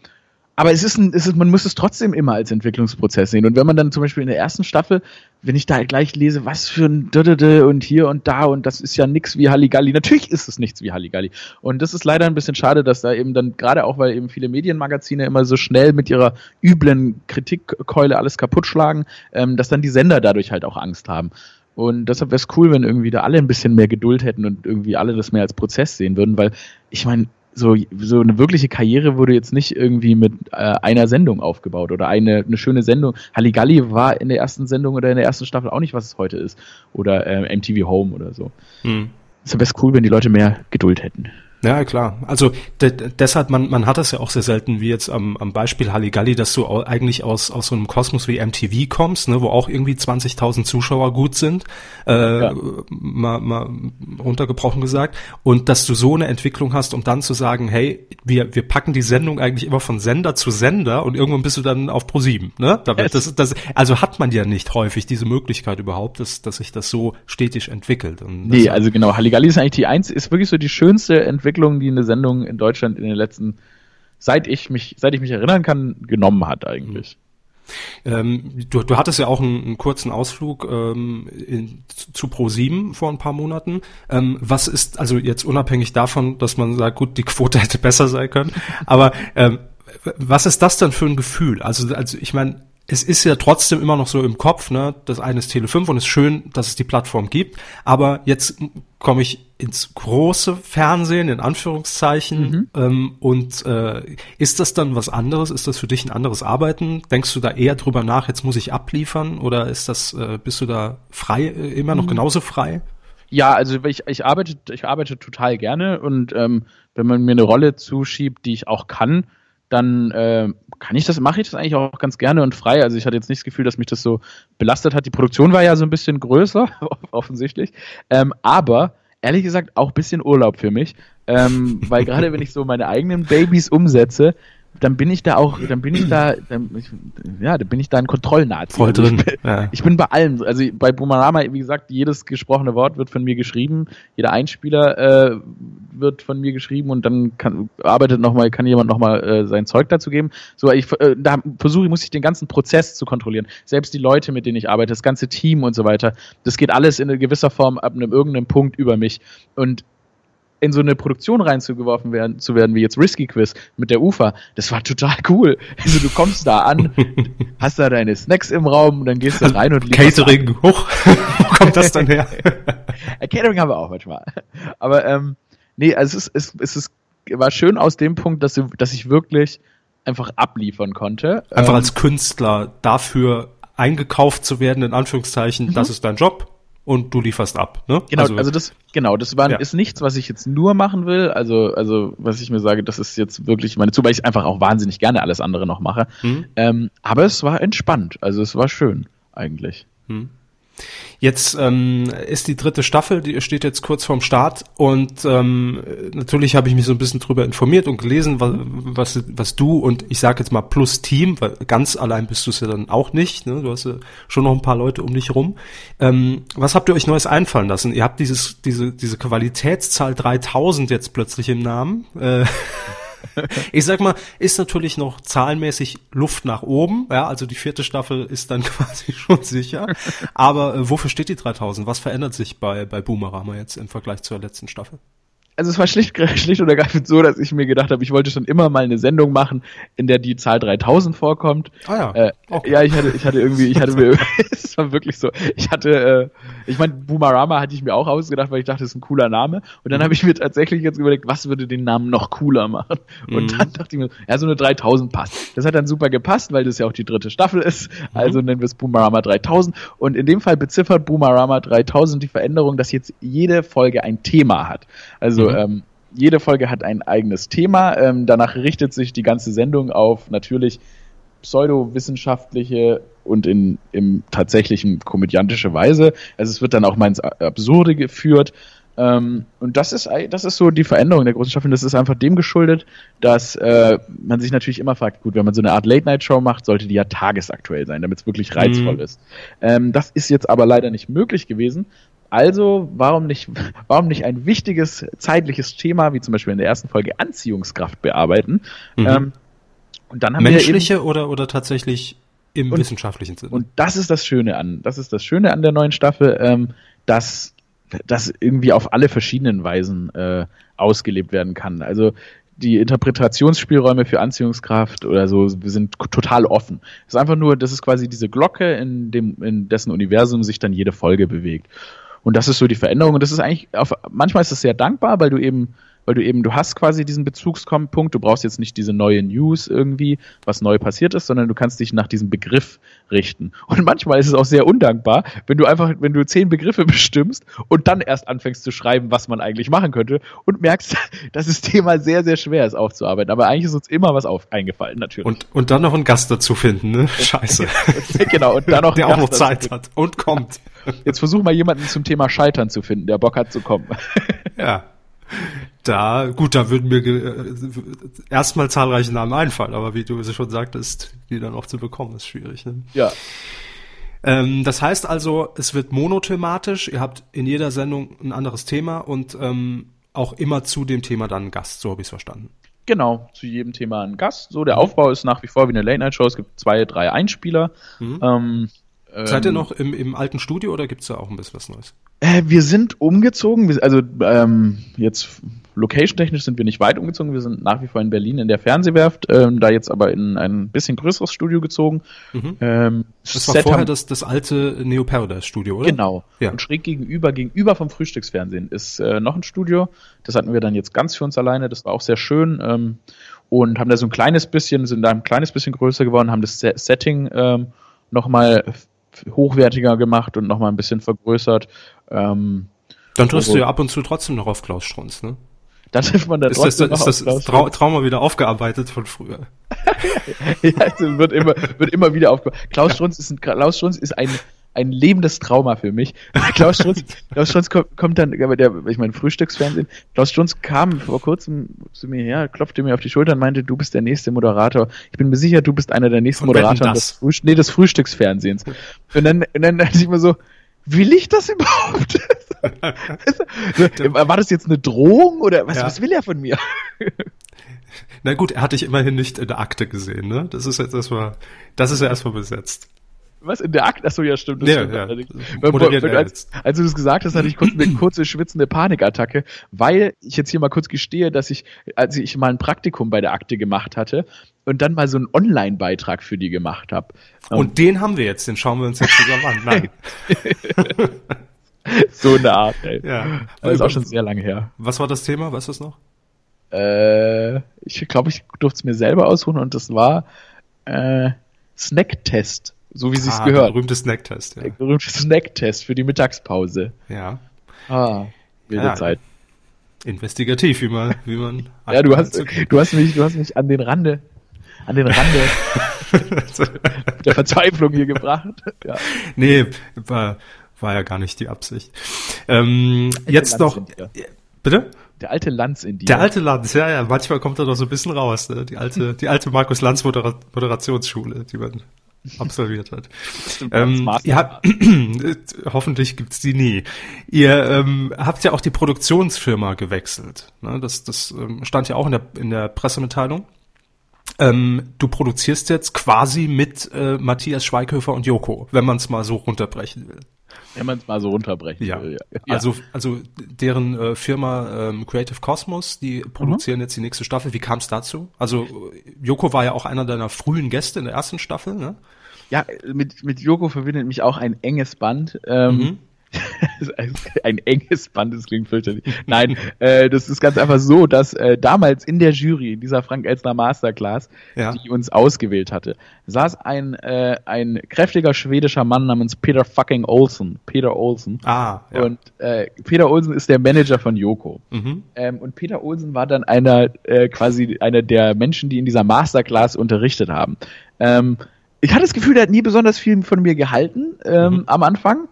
aber es ist, ein, es ist, man muss es trotzdem immer als Entwicklungsprozess sehen. Und wenn man dann zum Beispiel in der ersten Staffel, wenn ich da gleich lese, was für ein Dödede und hier und da und das ist ja nix wie Halligalli. Natürlich ist es nichts wie Halligalli. Und das ist leider ein bisschen schade, dass da eben dann, gerade auch, weil eben viele Medienmagazine immer so schnell mit ihrer üblen Kritikkeule alles kaputt schlagen, ähm, dass dann die Sender dadurch halt auch Angst haben. Und deshalb wäre es cool, wenn irgendwie da alle ein bisschen mehr Geduld hätten und irgendwie alle das mehr als Prozess sehen würden, weil ich meine, so, so eine wirkliche Karriere wurde jetzt nicht irgendwie mit äh, einer Sendung aufgebaut oder eine, eine schöne Sendung. Halligalli war in der ersten Sendung oder in der ersten Staffel auch nicht, was es heute ist. Oder äh, MTV Home oder so. Hm. Deshalb wäre es cool, wenn die Leute mehr Geduld hätten. Ja, klar. Also de deshalb, man, man hat das ja auch sehr selten, wie jetzt am, am Beispiel Halligalli, dass du eigentlich aus, aus so einem Kosmos wie MTV kommst, ne, wo auch irgendwie 20.000 Zuschauer gut sind, äh, ja. mal, mal runtergebrochen gesagt, und dass du so eine Entwicklung hast, um dann zu sagen, hey, wir, wir packen die Sendung eigentlich immer von Sender zu Sender und irgendwann bist du dann auf Pro7, ne? Das, das, das, also hat man ja nicht häufig diese Möglichkeit überhaupt, dass, dass sich das so stetig entwickelt. Und nee, also genau, Halligalli ist eigentlich die eins, ist wirklich so die schönste Entwicklung Entwicklung, die eine Sendung in Deutschland in den letzten, seit ich mich, seit ich mich erinnern kann, genommen hat eigentlich. Ähm, du, du hattest ja auch einen, einen kurzen Ausflug ähm, in, zu Pro7 vor ein paar Monaten. Ähm, was ist, also jetzt unabhängig davon, dass man sagt, gut, die Quote hätte besser sein können, aber ähm, was ist das denn für ein Gefühl? Also, also ich meine, es ist ja trotzdem immer noch so im Kopf, ne, das eine ist Tele 5 und es ist schön, dass es die Plattform gibt, aber jetzt komme ich ins große Fernsehen, in Anführungszeichen, mhm. ähm, und äh, ist das dann was anderes? Ist das für dich ein anderes Arbeiten? Denkst du da eher drüber nach, jetzt muss ich abliefern oder ist das, äh, bist du da frei, äh, immer noch mhm. genauso frei? Ja, also ich, ich arbeite, ich arbeite total gerne und ähm, wenn man mir eine Rolle zuschiebt, die ich auch kann, dann äh, kann ich das, mache ich das eigentlich auch ganz gerne und frei. Also ich hatte jetzt nicht das Gefühl, dass mich das so belastet hat. Die Produktion war ja so ein bisschen größer, offensichtlich. Ähm, aber ehrlich gesagt auch ein bisschen Urlaub für mich. Ähm, weil gerade wenn ich so meine eigenen Babys umsetze, dann bin ich da auch, dann bin ich da, dann, ich, ja, dann bin ich da ein Kontrollnazi. Voll drin. Ich bin, ja. ich bin bei allem, also bei Boomerama, wie gesagt, jedes gesprochene Wort wird von mir geschrieben, jeder Einspieler äh, wird von mir geschrieben und dann kann, arbeitet noch mal, kann jemand nochmal äh, sein Zeug dazu geben. So, ich, äh, da versuche, muss ich den ganzen Prozess zu kontrollieren. Selbst die Leute, mit denen ich arbeite, das ganze Team und so weiter. Das geht alles in gewisser Form ab einem irgendeinem Punkt über mich. Und in so eine Produktion reinzugeworfen werden, zu werden, wie jetzt Risky Quiz mit der UFA, das war total cool. Also du kommst da an, hast da deine Snacks im Raum, dann gehst du rein und Catering, hoch, wo kommt das dann her? Catering haben wir auch manchmal. Aber ähm, nee, also es ist, es, es ist, war schön aus dem Punkt, dass, dass ich wirklich einfach abliefern konnte. Einfach ähm, als Künstler dafür eingekauft zu werden, in Anführungszeichen, mhm. das ist dein Job und du lieferst ab. Ne? Genau, also, also das, genau, das war, ja. ist nichts, was ich jetzt nur machen will. Also, also was ich mir sage, das ist jetzt wirklich meine zu, weil ich einfach auch wahnsinnig gerne alles andere noch mache. Mhm. Ähm, aber es war entspannt, also es war schön eigentlich. Mhm. Jetzt ähm, ist die dritte Staffel, die steht jetzt kurz vorm Start und ähm, natürlich habe ich mich so ein bisschen drüber informiert und gelesen, was, was, was du und ich sage jetzt mal plus Team, weil ganz allein bist du es ja dann auch nicht, ne? du hast ja schon noch ein paar Leute um dich rum. Ähm, was habt ihr euch Neues einfallen lassen? Ihr habt dieses, diese, diese Qualitätszahl 3000 jetzt plötzlich im Namen. Äh, ich sag mal, ist natürlich noch zahlenmäßig Luft nach oben. Ja, also die vierte Staffel ist dann quasi schon sicher. Aber äh, wofür steht die 3000? Was verändert sich bei, bei Boomerama jetzt im Vergleich zur letzten Staffel? Also es war schlicht, schlicht und ergreifend so, dass ich mir gedacht habe, ich wollte schon immer mal eine Sendung machen, in der die Zahl 3000 vorkommt. Ah ja. Äh, okay. Ja, ich hatte, ich hatte irgendwie, ich hatte mir, es war wirklich so, ich hatte, äh, ich meine, Boomerama hatte ich mir auch ausgedacht, weil ich dachte, das ist ein cooler Name. Und dann mhm. habe ich mir tatsächlich jetzt überlegt, was würde den Namen noch cooler machen? Und mhm. dann dachte ich mir, ja, so eine 3000 passt. Das hat dann super gepasst, weil das ja auch die dritte Staffel ist. Mhm. Also nennen wir es Boomerama 3000. Und in dem Fall beziffert Boomerama 3000 die Veränderung, dass jetzt jede Folge ein Thema hat. Also mhm. ähm, jede Folge hat ein eigenes Thema. Ähm, danach richtet sich die ganze Sendung auf natürlich pseudowissenschaftliche und in im tatsächlichen komödiantische Weise. Also es wird dann auch mal ins Absurde geführt. Ähm, und das ist das ist so die Veränderung der großen Staffel. Das ist einfach dem geschuldet, dass äh, man sich natürlich immer fragt, gut, wenn man so eine Art Late-Night-Show macht, sollte die ja tagesaktuell sein, damit es wirklich reizvoll mhm. ist. Ähm, das ist jetzt aber leider nicht möglich gewesen, also, warum nicht, warum nicht ein wichtiges zeitliches Thema, wie zum Beispiel in der ersten Folge Anziehungskraft bearbeiten? Mhm. Ähm, und dann haben Menschliche wir eben, oder, oder tatsächlich im und, wissenschaftlichen Sinne? Und das ist das Schöne an, das ist das Schöne an der neuen Staffel, ähm, dass das irgendwie auf alle verschiedenen Weisen äh, ausgelebt werden kann. Also die Interpretationsspielräume für Anziehungskraft oder so sind total offen. Es ist einfach nur, das ist quasi diese Glocke, in dem, in dessen Universum sich dann jede Folge bewegt. Und das ist so die Veränderung. Und das ist eigentlich, auf, manchmal ist es sehr dankbar, weil du eben, weil du eben, du hast quasi diesen Bezugspunkt. Du brauchst jetzt nicht diese neue News irgendwie, was neu passiert ist, sondern du kannst dich nach diesem Begriff richten. Und manchmal ist es auch sehr undankbar, wenn du einfach, wenn du zehn Begriffe bestimmst und dann erst anfängst zu schreiben, was man eigentlich machen könnte und merkst, dass das Thema sehr, sehr schwer ist aufzuarbeiten. Aber eigentlich ist uns immer was auf, eingefallen, natürlich. Und, und dann noch einen Gast dazu finden, ne? Scheiße. genau, und dann noch Der auch noch Zeit hat und kommt. Jetzt versuch mal jemanden zum Thema Scheitern zu finden, der Bock hat zu kommen. Ja. Da, gut, da würden mir äh, erstmal zahlreiche Namen einfallen, aber wie du schon sagtest, die dann auch zu bekommen, ist schwierig. Ne? Ja. Ähm, das heißt also, es wird monothematisch, ihr habt in jeder Sendung ein anderes Thema und ähm, auch immer zu dem Thema dann einen Gast, so habe ich es verstanden. Genau, zu jedem Thema ein Gast. So, der mhm. Aufbau ist nach wie vor wie eine Late-Night-Show. Es gibt zwei, drei Einspieler. Mhm. Ähm, Seid ihr ähm, noch im, im alten Studio oder gibt's da auch ein bisschen was Neues? Äh, wir sind umgezogen, also ähm, jetzt location-technisch sind wir nicht weit umgezogen, wir sind nach wie vor in Berlin in der Fernsehwerft, ähm, da jetzt aber in ein bisschen größeres Studio gezogen. Mhm. Ähm, das war Set vorher das, das alte Neo Paradise Studio, oder? Genau. Ja. Und schräg gegenüber, gegenüber vom Frühstücksfernsehen ist äh, noch ein Studio. Das hatten wir dann jetzt ganz für uns alleine, das war auch sehr schön. Ähm, und haben da so ein kleines bisschen, sind da ein kleines bisschen größer geworden, haben das Setting ähm, nochmal hochwertiger gemacht und nochmal ein bisschen vergrößert. Ähm, Dann triffst du ja ab und zu trotzdem noch auf Klaus Strunz, ne? Da trifft man dann ist trotzdem das, ist das Trau Trauma wieder aufgearbeitet von früher. ja, also wird immer, wird immer wieder aufgearbeitet. Klaus Strunz ist ein, Klaus Strunz ist ein, ein lebendes Trauma für mich. Klaus Strunz, Klaus Strunz kommt, kommt dann, der, ich meine, Frühstücksfernsehen. Klaus Strunz kam vor kurzem zu mir her, klopfte mir auf die Schulter und meinte, du bist der nächste Moderator. Ich bin mir sicher, du bist einer der nächsten Moderatoren des, Früh nee, des Frühstücksfernsehens. Und dann, und dann dachte ich mir so, will ich das überhaupt? War das jetzt eine Drohung oder was, ja. was will er von mir? Na gut, er hat dich immerhin nicht in der Akte gesehen, ne? Das ist jetzt erstmal, das ist ja erstmal besetzt. Was in der Akte? Achso, ja, stimmt. Das Ja, stimmt. ja. Also, Moderiert wenn, er als, als du das gesagt hast, hatte ich kurz eine kurze schwitzende Panikattacke, weil ich jetzt hier mal kurz gestehe, dass ich, als ich mal ein Praktikum bei der Akte gemacht hatte und dann mal so einen Online-Beitrag für die gemacht habe. Und den haben wir jetzt, den schauen wir uns jetzt zusammen an. Nein. so eine Art, ey. Ja. Das ist auch schon sehr lange her. Was war das Thema? Weißt du es noch? Äh, ich glaube, ich durfte es mir selber aussuchen und das war äh, Snacktest, so wie sich's Ah, Der gehört. berühmte Snacktest, ja. Der berühmte Snacktest für die Mittagspause. ja. Ah, wilde Ja. Zeit. Investigativ, wie man, wie man. Ja, du hast, du hast mich, du hast mich an den Rande, an den Rande der Verzweiflung hier gebracht. Ja. nee, war, war ja gar nicht die Absicht. Ähm, jetzt noch, bitte? Der alte Lanz in dir. Der alte Lanz, ja, ja, manchmal kommt er doch so ein bisschen raus, ne? Die alte, die alte Markus Lanz Modera Moderationsschule, die man absolviert hat. Stimmt, Ähm, ihr habt, hoffentlich gibt's die nie. Ihr ähm, habt ja auch die Produktionsfirma gewechselt. Ne? Das, das ähm, stand ja auch in der, in der Pressemitteilung. Ähm, du produzierst jetzt quasi mit äh, Matthias Schweighöfer und Joko, wenn man es mal so runterbrechen will. Wenn man es mal so runterbrechen Ja. will. Ja. Also, also deren äh, Firma ähm, Creative Cosmos, die produzieren jetzt die nächste Staffel. Wie kam es dazu? Also Joko war ja auch einer deiner frühen Gäste in der ersten Staffel, ne? Ja, mit, mit Joko verbindet mich auch ein enges Band. Ähm, Mhm. ein enges Band, das klingt fürchterlich. Nein, äh, das ist ganz einfach so, dass äh, damals in der Jury, in dieser Frank Elstner Masterclass, Ja. die uns ausgewählt hatte, saß ein, äh, ein kräftiger schwedischer Mann namens Peter fucking Olsen. Peter Olsen. Ah, ja. Und äh, Peter Olsen ist der Manager von Joko. mhm. Ähm, und Peter Olsen war dann einer, äh, quasi einer der Menschen, die in dieser Masterclass unterrichtet haben. Ähm, ich hatte das Gefühl, der hat nie besonders viel von mir gehalten ähm, Mhm. am Anfang.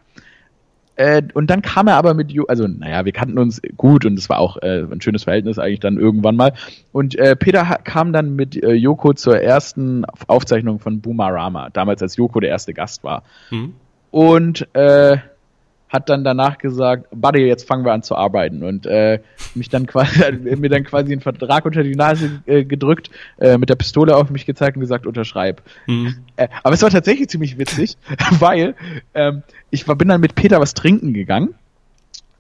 Äh, und dann kam er aber mit, also naja, wir kannten uns gut und es war auch äh, ein schönes Verhältnis eigentlich dann irgendwann mal. Und äh, Peter kam dann mit äh, Joko zur ersten Aufzeichnung von Boomarama, damals als Joko der erste Gast war Mhm. und äh, hat dann danach gesagt, Buddy, jetzt fangen wir an zu arbeiten und äh, mich dann quasi mir dann quasi einen Vertrag unter die Nase äh, gedrückt, äh, mit der Pistole auf mich gezeigt und gesagt, unterschreib. Mhm. Äh, aber es war tatsächlich ziemlich witzig, weil ähm, ich war, bin dann mit Peter was trinken gegangen.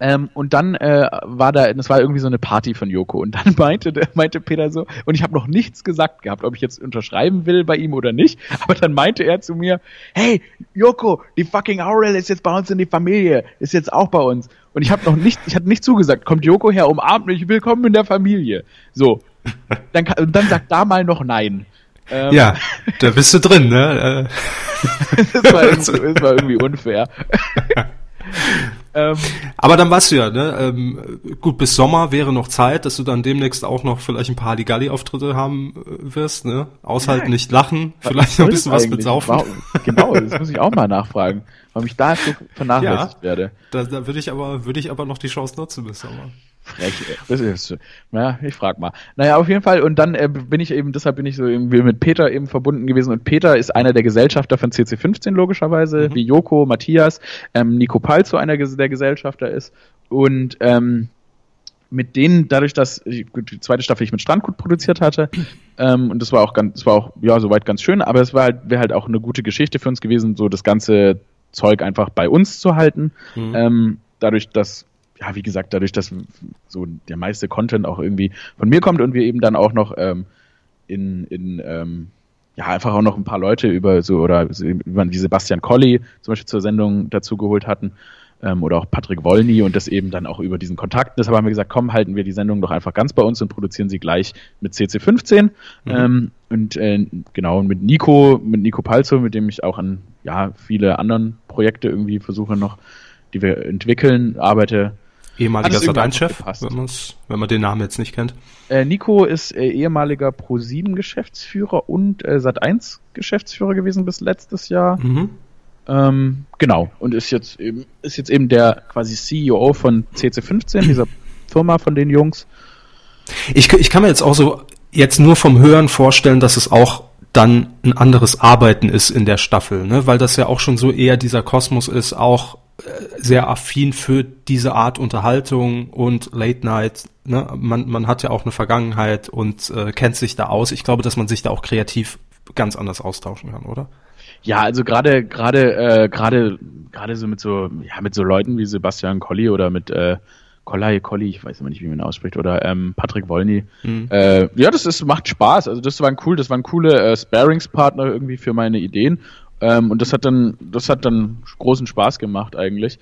Ähm, und dann äh, war da, das war irgendwie so eine Party von Joko. Und dann meinte, meinte Peter so, und ich habe noch nichts gesagt gehabt, ob ich jetzt unterschreiben will bei ihm oder nicht. Aber dann meinte er zu mir, hey, Joko, die fucking Aurel ist jetzt bei uns in die Familie, ist jetzt auch bei uns. Und ich habe noch nicht, ich hatte nicht zugesagt, kommt Joko her, umarmt mich, willkommen in der Familie. So. Dann, dann sagt da mal noch nein. Ähm, Ja, da bist du drin, ne? Das, war das war irgendwie unfair. Ähm, Aber dann weißt du ja, ne? Ähm, gut, bis Sommer wäre noch Zeit, dass du dann demnächst auch noch vielleicht ein paar Halligalli-Auftritte haben äh, wirst, ne? Aushalten, Ja. nicht lachen, vielleicht noch ein bisschen was mit Saufen. Genau, das muss ich auch mal nachfragen, warum ich da so vernachlässigt Ja. werde. Da, da würde ich aber, würde ich aber noch die Chance nutzen bis Sommer. Frech, das ist, naja, ich frag mal. Naja, auf jeden Fall, und dann äh, bin ich eben, deshalb bin ich so irgendwie mit Peter eben verbunden gewesen und Peter ist einer der Gesellschafter von CC15 logischerweise, Mhm. wie Joko, Matthias, ähm, Nico Palzo einer der Gesellschafter ist und ähm, mit denen, dadurch, dass gut, die zweite Staffel ich mit Strandgut produziert hatte, ähm, und das war auch ganz, das war auch, ja, soweit ganz schön, aber es war halt, wäre halt auch eine gute Geschichte für uns gewesen, so das ganze Zeug einfach bei uns zu halten. Mhm. Ähm, dadurch, dass, ja, wie gesagt, dadurch, dass so der meiste Content auch irgendwie von mir kommt und wir eben dann auch noch ähm, in, in ähm, ja, einfach auch noch ein paar Leute über so oder über die Sebastian Colli zum Beispiel zur Sendung dazu geholt hatten ähm, oder auch Patrick Wollny und das eben dann auch über diesen Kontakt. Deshalb haben wir gesagt, komm, halten wir die Sendung doch einfach ganz bei uns und produzieren sie gleich mit CC15 ähm, und äh, genau und mit Nico, mit Nico Palzo, mit dem ich auch an ja viele anderen Projekte irgendwie versuche noch, die wir entwickeln, arbeite. Ehemaliger Hat es irgendwie Sat1-Chef, einfach gepasst. wenn, wenn man den Namen jetzt nicht kennt. Äh, Nico ist äh, ehemaliger Pro7-Geschäftsführer und äh, Sat1-Geschäftsführer gewesen bis letztes Jahr. Mhm. Ähm, genau. Und ist jetzt eben, ist jetzt eben der quasi CEO von CC15, dieser Firma von den Jungs. Ich, ich kann mir jetzt auch so jetzt nur vom Hören vorstellen, dass es auch dann ein anderes Arbeiten ist in der Staffel, ne? weil das ja auch schon so eher dieser Kosmos ist, auch sehr affin für diese Art Unterhaltung und Late Night. Ne? Man, man hat ja auch eine Vergangenheit und äh, kennt sich da aus. Ich glaube, dass man sich da auch kreativ ganz anders austauschen kann, oder? Ja, also gerade gerade äh, gerade gerade so mit so ja mit so Leuten wie Sebastian Colli oder mit äh, Kollai Colli, ich weiß immer nicht, wie man ihn ausspricht, oder ähm, Patrick Wolny. Mhm. Äh, ja, das ist macht Spaß. Also das waren cool, das waren coole äh, Sparingspartner irgendwie für meine Ideen. Ähm, und das hat dann das hat dann großen Spaß gemacht eigentlich.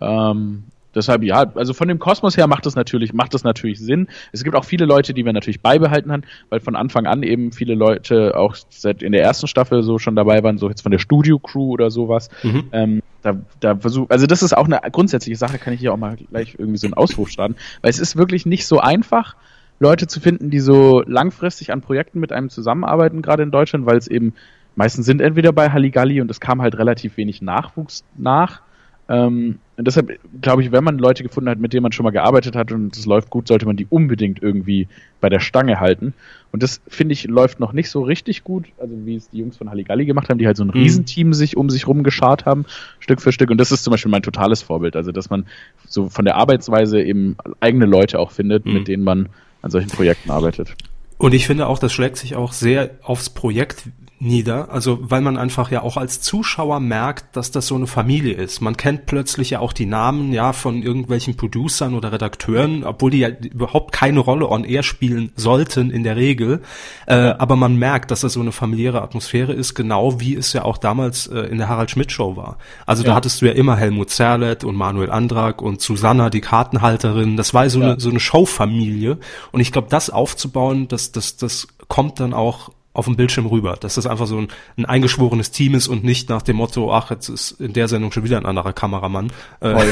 Ähm, Deshalb ja, also von dem Kosmos her macht das natürlich, macht das natürlich Sinn. Es gibt auch viele Leute, die wir natürlich beibehalten haben, weil von Anfang an eben viele Leute auch seit in der ersten Staffel so schon dabei waren, so jetzt von der Studio Crew oder sowas. Mhm. Ähm, da, da versuch, also das ist auch eine grundsätzliche Sache, kann ich hier auch mal gleich irgendwie so einen Ausruf starten, weil es ist wirklich nicht so einfach, Leute zu finden, die so langfristig an Projekten mit einem zusammenarbeiten, gerade in Deutschland, weil es eben meistens sind entweder bei Halligalli und es kam halt relativ wenig Nachwuchs nach ähm, und deshalb glaube ich, wenn man Leute gefunden hat, mit denen man schon mal gearbeitet hat und es läuft gut, sollte man die unbedingt irgendwie bei der Stange halten. Und das finde ich läuft noch nicht so richtig gut, also wie es die Jungs von Halligalli gemacht haben, die halt so ein mhm. Riesenteam sich um sich rumgeschart haben, Stück für Stück. Und das ist zum Beispiel mein totales Vorbild, also dass man so von der Arbeitsweise eben eigene Leute auch findet, mhm. mit denen man an solchen Projekten arbeitet. Und ich finde auch, das schlägt sich auch sehr aufs Projekt nieder. Also weil man einfach ja auch als Zuschauer merkt, dass das so eine Familie ist. Man kennt plötzlich ja auch die Namen ja von irgendwelchen Producern oder Redakteuren, obwohl die ja überhaupt keine Rolle on air spielen sollten in der Regel. Äh, aber man merkt, dass das so eine familiäre Atmosphäre ist, genau wie es ja auch damals äh, in der Harald Schmidt Show war. Also ja. da hattest du ja immer Helmut Zerlett und Manuel Andrak und Susanna, die Kartenhalterin. Das war so ja. eine so eine Showfamilie. Und ich glaube, das aufzubauen, das das das kommt dann auch auf dem Bildschirm rüber, dass das einfach so ein, ein eingeschworenes Team ist und nicht nach dem Motto, ach, jetzt ist in der Sendung schon wieder ein anderer Kameramann. Äh,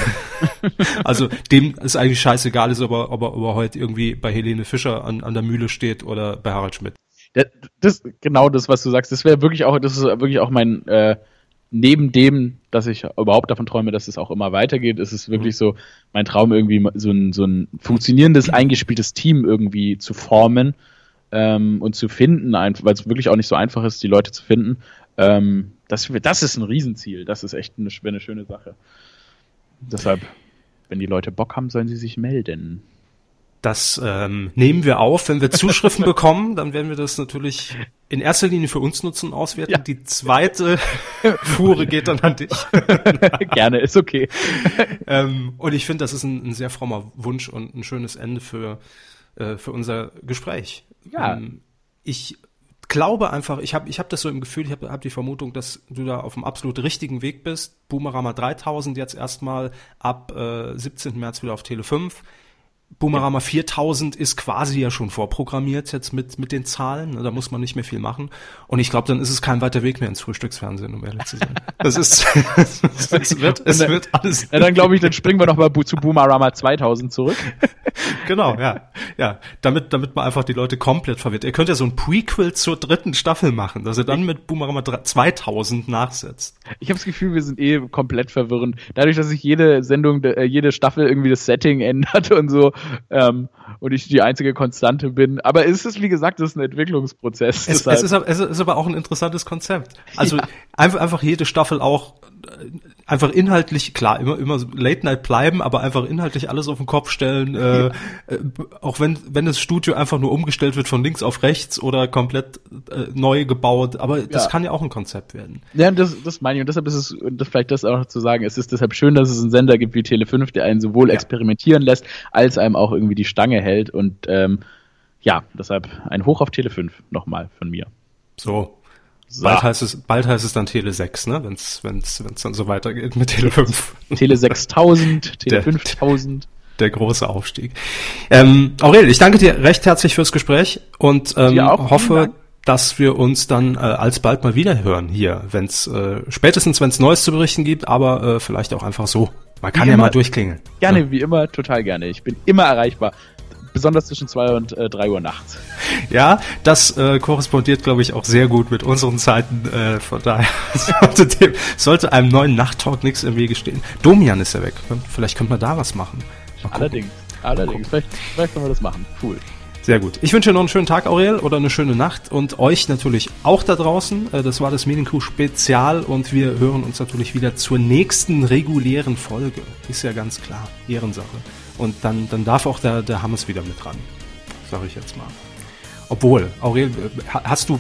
also dem ist eigentlich scheißegal, ist aber, ob er, ob er heute irgendwie bei Helene Fischer an, an der Mühle steht oder bei Harald Schmidt. Das genau das, was du sagst. Das wäre wirklich auch, das ist wirklich auch mein äh, neben dem, dass ich überhaupt davon träume, dass es auch immer weitergeht, ist es wirklich mhm. so mein Traum irgendwie so ein so ein funktionierendes eingespieltes Team irgendwie zu formen ähm, und zu finden, weil es wirklich auch nicht so einfach ist, die Leute zu finden. Ähm, das, das ist ein Riesenziel. Das ist echt eine, eine schöne Sache. Deshalb, wenn die Leute Bock haben, sollen sie sich melden. Das ähm, nehmen wir auf. Wenn wir Zuschriften bekommen, dann werden wir das natürlich in erster Linie für uns nutzen und auswerten. Ja. Die zweite Fuhre geht dann an dich. Gerne, ist okay. ähm, und ich finde, das ist ein, ein, sehr frommer Wunsch und ein schönes Ende für, äh, für unser Gespräch. Ja. Ähm, ich glaube einfach, ich habe ich hab das so im Gefühl, ich habe hab die Vermutung, dass du da auf dem absolut richtigen Weg bist. Boomerama 3000 jetzt erstmal ab äh, 17. März wieder auf Tele 5. Boomerama ja. 4000 ist quasi ja schon vorprogrammiert jetzt mit, mit den Zahlen. Da muss man nicht mehr viel machen. Und ich glaube, dann ist es kein weiter Weg mehr ins Frühstücksfernsehen, um ehrlich zu sein. Das ist, es wird, es wird alles. Ja, dann glaube ich, dann springen wir noch mal zu Boomerama 2000 zurück. genau, ja. Ja, damit, damit man einfach die Leute komplett verwirrt. Ihr könnt ja so ein Prequel zur dritten Staffel machen, dass ihr dann mit Boomerama 2000 nachsetzt. Ich habe das Gefühl, wir sind eh komplett verwirrend. Dadurch, dass sich jede Sendung, äh, jede Staffel irgendwie das Setting ändert und so, ähm, und ich die einzige Konstante bin. Aber es ist, wie gesagt, es ist ein Entwicklungsprozess. Es, es, ist, es ist aber auch ein interessantes Konzept. Also ja. einfach, einfach jede Staffel auch einfach inhaltlich, klar, immer, immer Late Night bleiben, aber einfach inhaltlich alles auf den Kopf stellen, äh, äh, auch wenn, wenn das Studio einfach nur umgestellt wird von links auf rechts oder komplett äh, neu gebaut, aber das ja. kann ja auch ein Konzept werden. Ja, das, das meine ich und deshalb ist es, und das vielleicht das auch zu sagen, es ist deshalb schön, dass es einen Sender gibt wie Tele5, der einen sowohl ja. experimentieren lässt, als einem auch irgendwie die Stange hält und ähm, ja, deshalb ein Hoch auf Tele5 nochmal von mir. So, so. Bald heißt es, bald heißt es dann Tele 6, ne? Wenn's, wenn's, wenn's dann so weitergeht mit Tele 5. Tele 6000, Tele 5000. Der große Aufstieg. Ähm, Aurel, ich danke dir recht herzlich fürs Gespräch und ähm, hoffe, dass wir uns dann äh, alsbald mal wieder hören hier, wenn's äh, spätestens wenn's Neues zu berichten gibt, aber äh, vielleicht auch einfach so. Man kann wie ja immer, mal durchklingeln. Gerne, ja. wie immer, total gerne. Ich bin immer erreichbar besonders zwischen zwei und äh, drei Uhr nachts. Ja, das äh, korrespondiert, glaube ich, auch sehr gut mit unseren Zeiten. Äh, von daher sollte, dem, sollte einem neuen Nachttalk nichts im Wege stehen. Domian ist ja weg. Vielleicht könnte man da was machen. Allerdings, allerdings. Vielleicht, vielleicht können wir das machen. Cool. Sehr gut. Ich wünsche noch einen schönen Tag, Aurel, oder eine schöne Nacht und euch natürlich auch da draußen. Äh, das war das Medienkuh Spezial und wir hören uns natürlich wieder zur nächsten regulären Folge. Ist ja ganz klar. Ehrensache. Und dann, dann darf auch der, der Hammes wieder mit ran. Sage ich jetzt mal. Obwohl, Aurel, hast du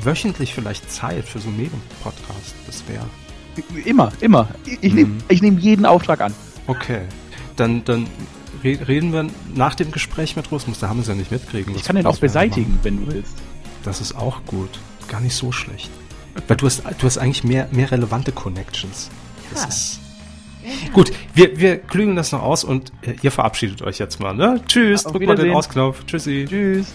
wöchentlich vielleicht Zeit für so einen Medium-Podcast? Das wäre. Immer, immer. Ich nehme mhm. nehm jeden Auftrag an. Okay. Dann, dann reden wir nach dem Gespräch mit Rosmus. Da haben wir es ja nicht mitkriegen. Ich kann den auch beseitigen, wenn du willst. Das ist auch gut. Gar nicht so schlecht. Weil du hast, du hast eigentlich mehr, mehr relevante Connections. Das ja. ist. Gut, wir, wir klügeln das noch aus und ihr verabschiedet euch jetzt mal. Ne? Tschüss, drückt mal den Ausknopf. Tschüssi. Tschüss.